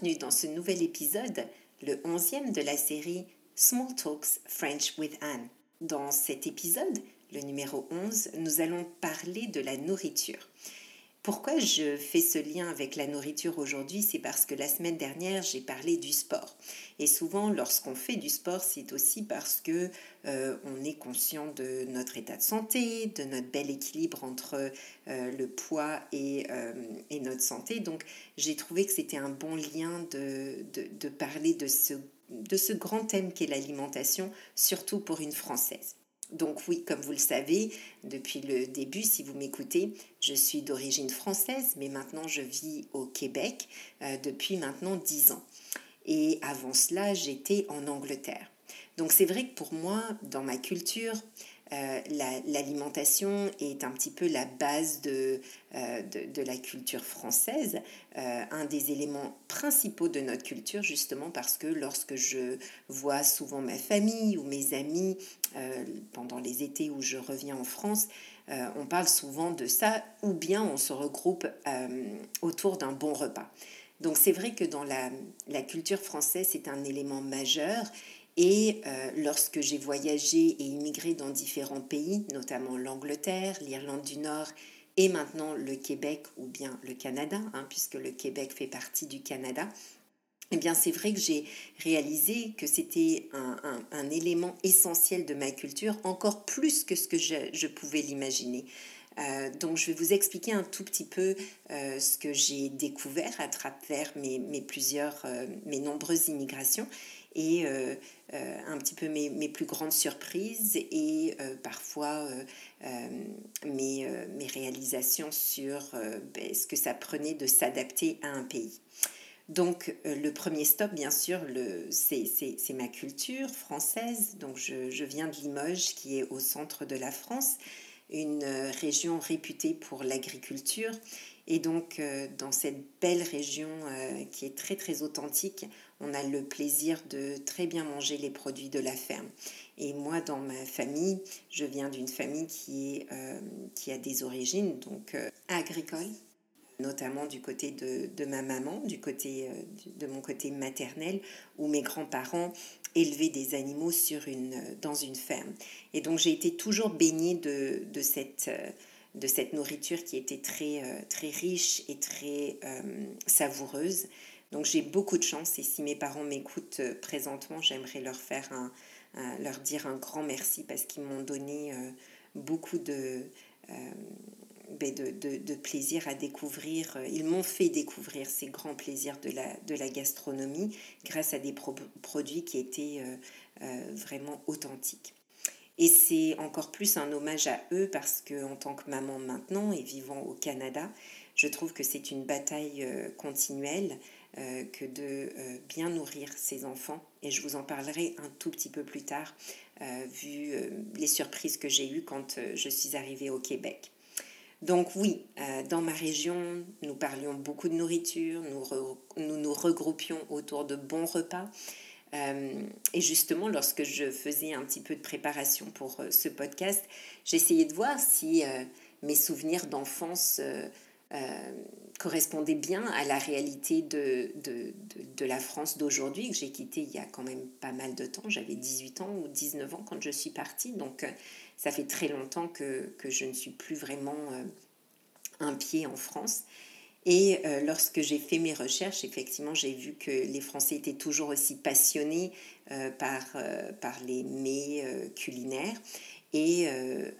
Bienvenue dans ce nouvel épisode, le onzième de la série Small Talks French with Anne. Dans cet épisode, le numéro 11, nous allons parler de la nourriture. Pourquoi je fais ce lien avec la nourriture aujourd'hui? C'est parce que la semaine dernière, j'ai parlé du sport. Et souvent, lorsqu'on fait du sport, c'est aussi parce que euh, on est conscient de notre état de santé, de notre bel équilibre entre euh, le poids euh, et, notre santé. Donc, j'ai trouvé que c'était un bon lien de, parler de ce grand thème qu'est l'alimentation, surtout pour une Française. Donc oui, comme vous le savez, depuis le début, si vous m'écoutez, je suis d'origine française, mais maintenant je vis au Québec euh, depuis maintenant dix ans. Et avant cela, j'étais en Angleterre. Donc c'est vrai que pour moi, dans ma culture, euh, l'alimentation est un petit peu la base de, euh, de, la culture française, euh, un des éléments principaux de notre culture, justement parce que lorsque je vois souvent ma famille ou mes amis pendant les étés où je reviens en France, on parle souvent de ça, ou bien on se regroupe autour d'un bon repas. Donc c'est vrai que dans la, la culture française, c'est un élément majeur et euh, lorsque j'ai voyagé et immigré dans différents pays, notamment l'Angleterre, l'Irlande du Nord et maintenant le Québec ou bien le Canada, hein, puisque le Québec fait partie du Canada, eh bien c'est vrai que j'ai réalisé que c'était un, élément essentiel de ma culture, encore plus que ce que je, pouvais l'imaginer. Euh, donc je vais vous expliquer un tout petit peu euh, ce que j'ai découvert à travers mes, plusieurs, mes nombreuses immigrations et euh, euh, un petit peu mes, mes, plus grandes surprises et euh, parfois mes, mes, réalisations sur ben, ce que ça prenait de s'adapter à un pays. Donc le premier stop, bien sûr, c'est ma culture française. Donc je, je, viens de Limoges, qui est au centre de la France, une région réputée pour l'agriculture. Et donc dans cette belle région qui est très très authentique, on a le plaisir de très bien manger les produits de la ferme. Et moi, dans ma famille, je viens d'une famille qui, est, euh, qui a des origines donc euh, agricoles, notamment du côté de, ma maman, du côté, euh, de mon côté maternel, où mes grands-parents élevaient des animaux sur une, dans une ferme. Et donc j'ai été toujours baignée de, de cette de cette nourriture qui était très, très riche et très savoureuse. Donc j'ai beaucoup de chance et si mes parents m'écoutent euh, présentement, j'aimerais leur faire un, leur dire un grand merci parce qu'ils m'ont donné euh, beaucoup euh, ben de, de, de, plaisir à découvrir. Ils m'ont fait découvrir ces grands plaisirs de la, de la gastronomie grâce à des produits qui étaient vraiment authentiques. Et c'est encore plus un hommage à eux parce que en tant que maman maintenant et vivant au Canada, je trouve que c'est une bataille continuelle euh, que de euh, bien nourrir ses enfants. Et je vous en parlerai un tout petit peu plus tard, euh, vu les surprises que j'ai eues quand je suis arrivée au Québec. Donc oui, dans ma région, nous parlions beaucoup de nourriture, nous, nous, regroupions autour de bons repas. Et justement, lorsque je faisais un petit peu de préparation pour ce podcast, j'essayais de voir si mes souvenirs d'enfance euh, correspondait bien à la réalité de, de, de, la France d'aujourd'hui, que j'ai quitté il y a quand même pas mal de temps. J'avais 18 ans ou 19 ans quand je suis partie, donc euh, ça fait très longtemps que, que je ne suis plus vraiment euh, un pied en France. Et lorsque j'ai fait mes recherches, effectivement, j'ai vu que les Français étaient toujours aussi passionnés par, par les mets culinaires. Et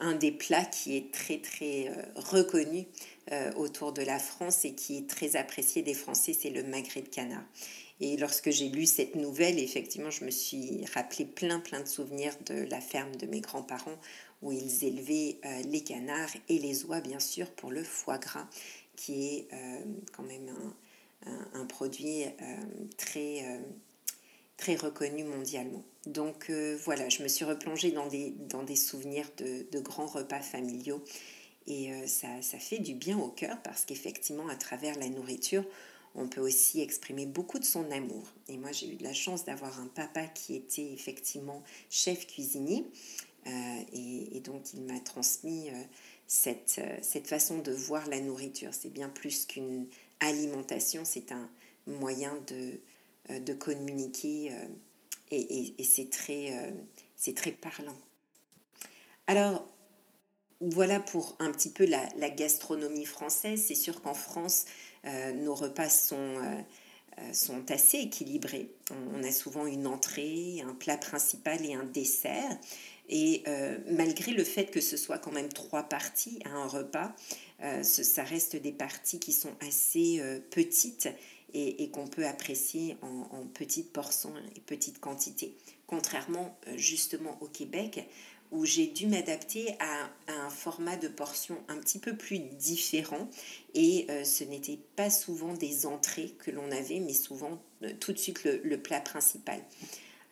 un des plats qui est très, très reconnu euh, autour de la France et qui est très apprécié des Français, c'est le magret de canard. Et lorsque j'ai lu cette nouvelle, effectivement, je me suis rappelé plein, plein de souvenirs de la ferme de mes grands-parents où ils élevaient euh, les canards et les oies, bien sûr, pour le foie gras, qui est euh, quand même un, produit très, très reconnu mondialement. Donc voilà, je me suis replongée dans des, dans des souvenirs de, de grands repas familiaux et euh, ça, ça, fait du bien au cœur parce qu'effectivement, à travers la nourriture, on peut aussi exprimer beaucoup de son amour. Et moi, j'ai eu de la chance d'avoir un papa qui était effectivement chef cuisinier. Euh, et, donc, il m'a transmis euh, cette, cette façon de voir la nourriture. C'est bien plus qu'une alimentation, c'est un, moyen de, de communiquer et, et c'est très, très parlant. Alors, voilà pour un petit peu la, gastronomie française. C'est sûr qu'en France, euh, nos repas sont, euh, euh, sont assez équilibrés. On, a souvent une entrée, un plat principal et un dessert. Et malgré le fait que ce soit quand même trois parties à un repas, ça reste des parties qui sont assez petites et, qu'on peut apprécier en, petites portions et petites quantités. Contrairement justement au Québec, où j'ai dû m'adapter à, un format de portion un petit peu plus différent. Et euh, ce n'était pas souvent des entrées que l'on avait, mais souvent euh, tout de suite le, plat principal.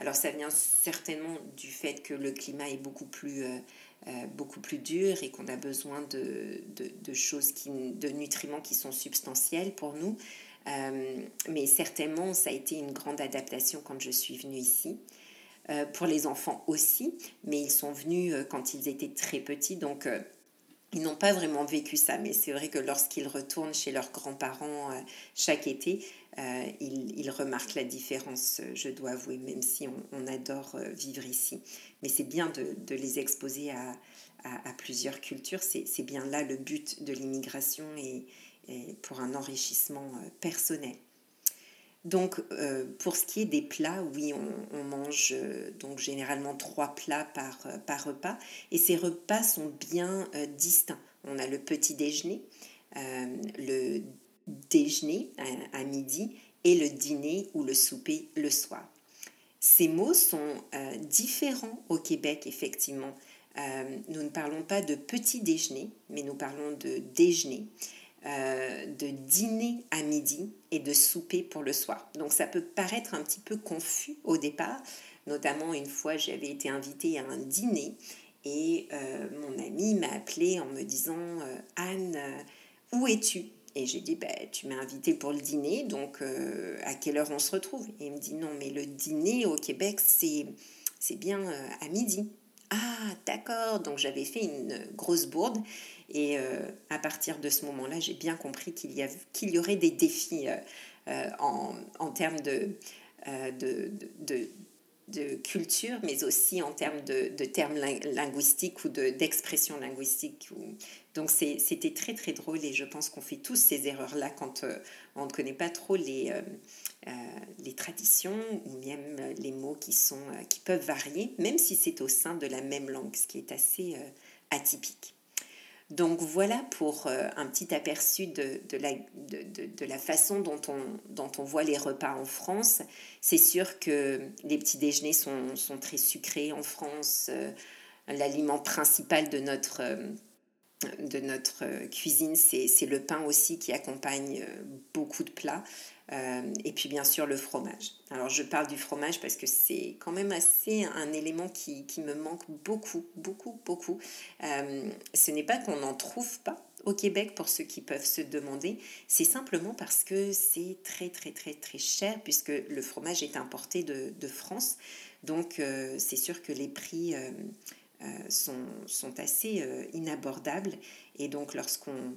Alors ça vient certainement du fait que le climat est beaucoup plus, euh, beaucoup plus dur et qu'on a besoin de, de, choses, qui, de nutriments qui sont substantiels pour nous. mais certainement, ça a été une grande adaptation quand je suis venue ici. Euh, pour les enfants aussi, mais ils sont venus euh, quand ils étaient très petits, donc euh, ils n'ont pas vraiment vécu ça. Mais c'est vrai que lorsqu'ils retournent chez leurs grands-parents chaque été, ils, remarquent la différence, je dois avouer, même si on, adore vivre ici. Mais c'est bien de, les exposer à, plusieurs cultures. C'est bien là le but de l'immigration et pour un enrichissement personnel. Donc, euh, pour ce qui est des plats, oui, on, mange euh, donc généralement trois plats par, euh, par, repas. Et ces repas sont bien distincts. On a le petit déjeuner, le déjeuner à, midi et le dîner ou le souper le soir. Ces mots sont différents au Québec, effectivement. nous ne parlons pas de petit déjeuner, mais nous parlons de déjeuner. De dîner à midi et de souper pour le soir. Donc ça peut paraître un petit peu confus au départ, notamment une fois j'avais été invitée à un dîner et euh, mon ami m'a appelé en me disant euh, Anne, où es-tu? Et j'ai dit bah, tu m'as invitée pour le dîner, donc à quelle heure on se retrouve? Et il me dit non mais le dîner au Québec c'est c'est bien à midi. Ah, d'accord. Donc j'avais fait une grosse bourde et euh, à partir de ce moment-là, j'ai bien compris qu'il y, qu'il y aurait des défis euh, euh, en, en, termes de, de, de, de, culture, mais aussi en termes de, de termes linguistiques ou d'expression linguistique. Donc c'était très très drôle et je pense qu'on fait tous ces erreurs-là quand on ne connaît pas trop les, les traditions ou même les mots qui, sont, qui peuvent varier, même si c'est au sein de la même langue, ce qui est assez atypique. Donc voilà pour euh, un petit aperçu de, la, façon dont on, voit les repas en France. C'est sûr que les petits déjeuners sont, très sucrés en France. Euh, l'aliment principal de notre, euh, cuisine, c'est le pain aussi qui accompagne beaucoup de plats. Euh, et puis bien sûr le fromage. Alors je parle du fromage parce que c'est quand même assez un élément qui, me manque beaucoup, beaucoup, beaucoup. Euh, ce n'est pas qu'on n'en trouve pas au Québec pour ceux qui peuvent se demander, c'est simplement parce que c'est très très très très cher puisque le fromage est importé de, France. Donc euh, c'est sûr que les prix sont, assez inabordables et donc lorsqu'on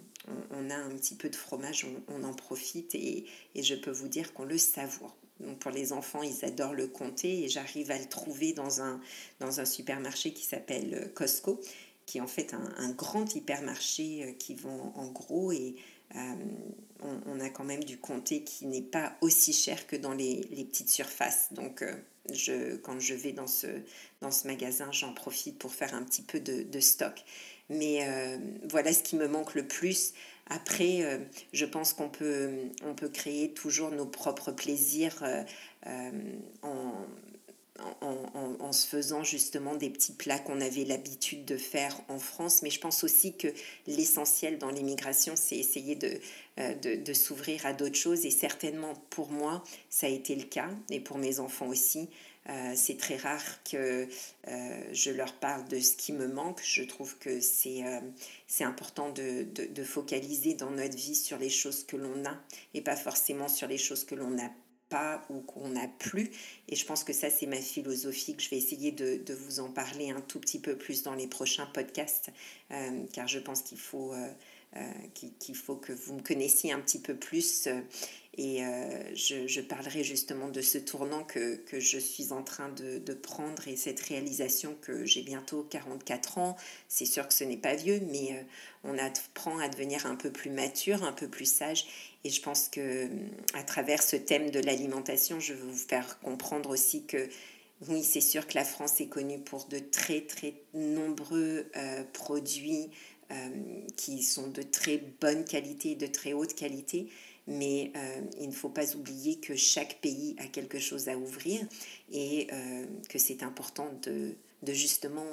on, a un petit peu de fromage, on, en profite et, je peux vous dire qu'on le savoure. Donc pour les enfants, ils adorent le compter et j'arrive à le trouver dans un, dans un supermarché qui s'appelle euh, Costco, qui est en fait un, grand hypermarché euh, qui vend en gros et euh, on, a quand même du comté qui n'est pas aussi cher que dans les, petites surfaces. Donc je, quand je vais dans ce, dans ce magasin, j'en profite pour faire un petit peu de stock. Mais euh, voilà ce qui me manque le plus. Après, euh, je pense qu'on peut, on peut créer toujours nos propres plaisirs euh, en, en, en, se faisant justement des petits plats qu'on avait l'habitude de faire en France. Mais je pense aussi que l'essentiel dans l'immigration, c'est essayer de, de s'ouvrir à d'autres choses. Et certainement pour moi, ça a été le cas, et pour mes enfants aussi. Euh, c'est très rare que euh, je leur parle de ce qui me manque. Je trouve que c'est euh, important de, de, focaliser dans notre vie sur les choses que l'on a et pas forcément sur les choses que l'on n'a pas ou qu'on n'a plus. Et je pense que ça, c'est ma philosophie, que je vais essayer de, de, vous en parler un tout petit peu plus dans les prochains podcasts, car je pense qu'il faut... qu'il faut que vous me connaissiez un petit peu plus Et je, parlerai justement de ce tournant que, je suis en train de, de prendre et cette réalisation que j'ai bientôt 44 ans. C'est sûr que ce n'est pas vieux, mais on apprend à devenir un peu plus mature, un peu plus sage. Et je pense que à travers ce thème de l'alimentation, je veux vous faire comprendre aussi que oui, c'est sûr que la France est connue pour de très très nombreux euh, produits euh, qui sont de très bonne qualité, de très haute qualité, mais euh, il ne faut pas oublier que chaque pays a quelque chose à ouvrir et que c'est important de, de justement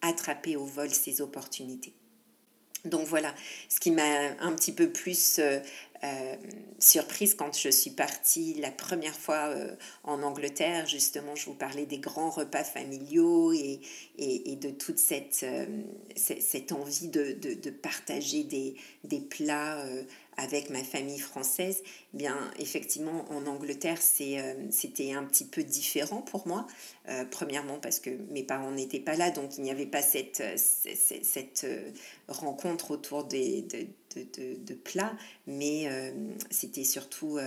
attraper au vol ces opportunités. Donc voilà, ce qui m'a un petit peu plus euh, surprise quand je suis partie la première fois euh, en Angleterre. Justement, je vous parlais des grands repas familiaux et, de toute cette, euh, envie de, partager des, des plats avec ma famille française, bien effectivement en Angleterre euh, c'était un petit peu différent pour moi. Euh, premièrement parce que mes parents n'étaient pas là, donc il n'y avait pas cette, euh, rencontre autour des, de, de, de, plats, mais c'était surtout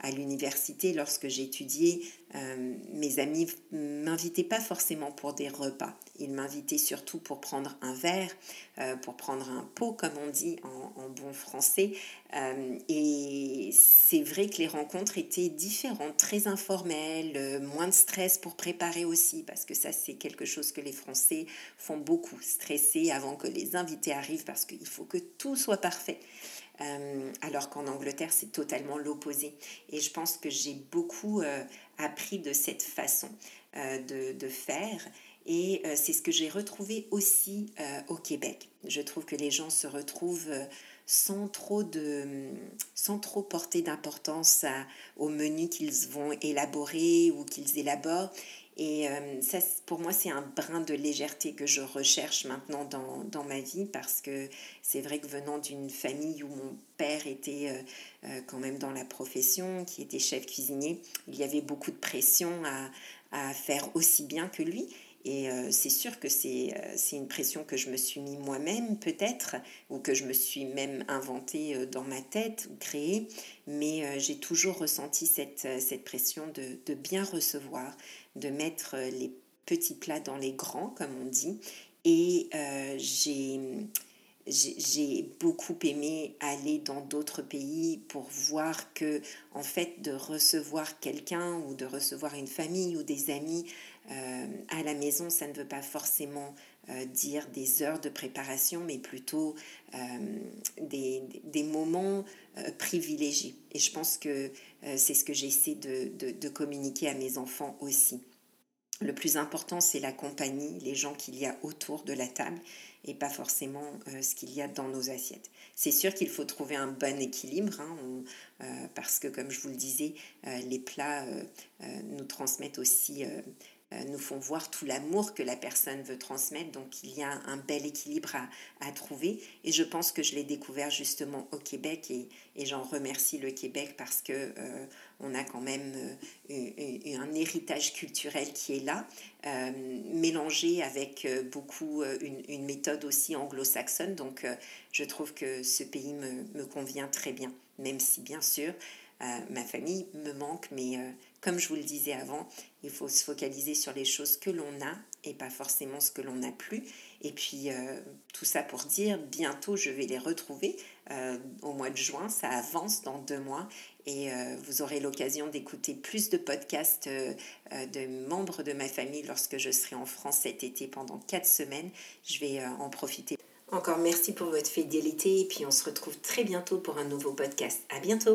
à l'université, lorsque j'étudiais, euh, mes amis m'invitaient pas forcément pour des repas. Ils m'invitaient surtout pour prendre un verre, euh, pour prendre un pot, comme on dit en, bon français. Euh, et c'est vrai que les rencontres étaient différentes, très informelles, moins de stress pour préparer aussi, parce que ça, c'est quelque chose que les Français font beaucoup, stresser avant que les invités arrivent, parce qu'il faut que tout soit parfait. Alors qu'en Angleterre, c'est totalement l'opposé. Et je pense que j'ai beaucoup appris de cette façon euh, de, faire. Et c'est ce que j'ai retrouvé aussi au Québec. Je trouve que les gens se retrouvent sans trop, de, sans trop porter d'importance au menu qu'ils vont élaborer ou qu'ils élaborent. Et euh, ça, pour moi, c'est un brin de légèreté que je recherche maintenant dans, dans ma vie parce que c'est vrai que venant d'une famille où mon père était euh, euh, quand même dans la profession, qui était chef cuisinier, il y avait beaucoup de pression à, à faire aussi bien que lui. Et c'est sûr que c'est une pression que je me suis mis moi-même peut-être, ou que je me suis même inventée dans ma tête ou créée, mais j'ai toujours ressenti cette, cette pression de, de bien recevoir, de mettre les petits plats dans les grands, comme on dit. Et euh, j'ai j'ai beaucoup aimé aller dans d'autres pays pour voir que en fait de recevoir quelqu'un ou de recevoir une famille ou des amis euh, à la maison ça ne veut pas forcément euh, dire des heures de préparation mais plutôt des, des, moments privilégiés et je pense que c'est ce que j'essaie de, de, communiquer à mes enfants aussi le plus important, c'est la compagnie, les gens qu'il y a autour de la table et pas forcément euh, ce qu'il y a dans nos assiettes. C'est sûr qu'il faut trouver un bon équilibre hein, euh, parce que, comme je vous le disais, euh, les plats nous transmettent aussi euh, nous font voir tout l'amour que la personne veut transmettre. Donc il y a un bel équilibre à, trouver. Et je pense que je l'ai découvert justement au Québec et, j'en remercie le Québec parce que euh, on a quand même euh, un héritage culturel qui est là, mélangé avec beaucoup une, méthode aussi anglo-saxonne. Donc je trouve que ce pays me, me convient très bien, même si bien sûr ma famille me manque, mais comme je vous le disais avant, il faut se focaliser sur les choses que l'on a et pas forcément ce que l'on n'a plus. Et puis euh, tout ça pour dire, bientôt je vais les retrouver euh, au mois de juin, ça avance dans deux mois et euh, vous aurez l'occasion d'écouter plus de podcasts de membres de ma famille lorsque je serai en France cet été pendant quatre semaines. Je vais en profiter. Encore merci pour votre fidélité et puis on se retrouve très bientôt pour un nouveau podcast. À bientôt.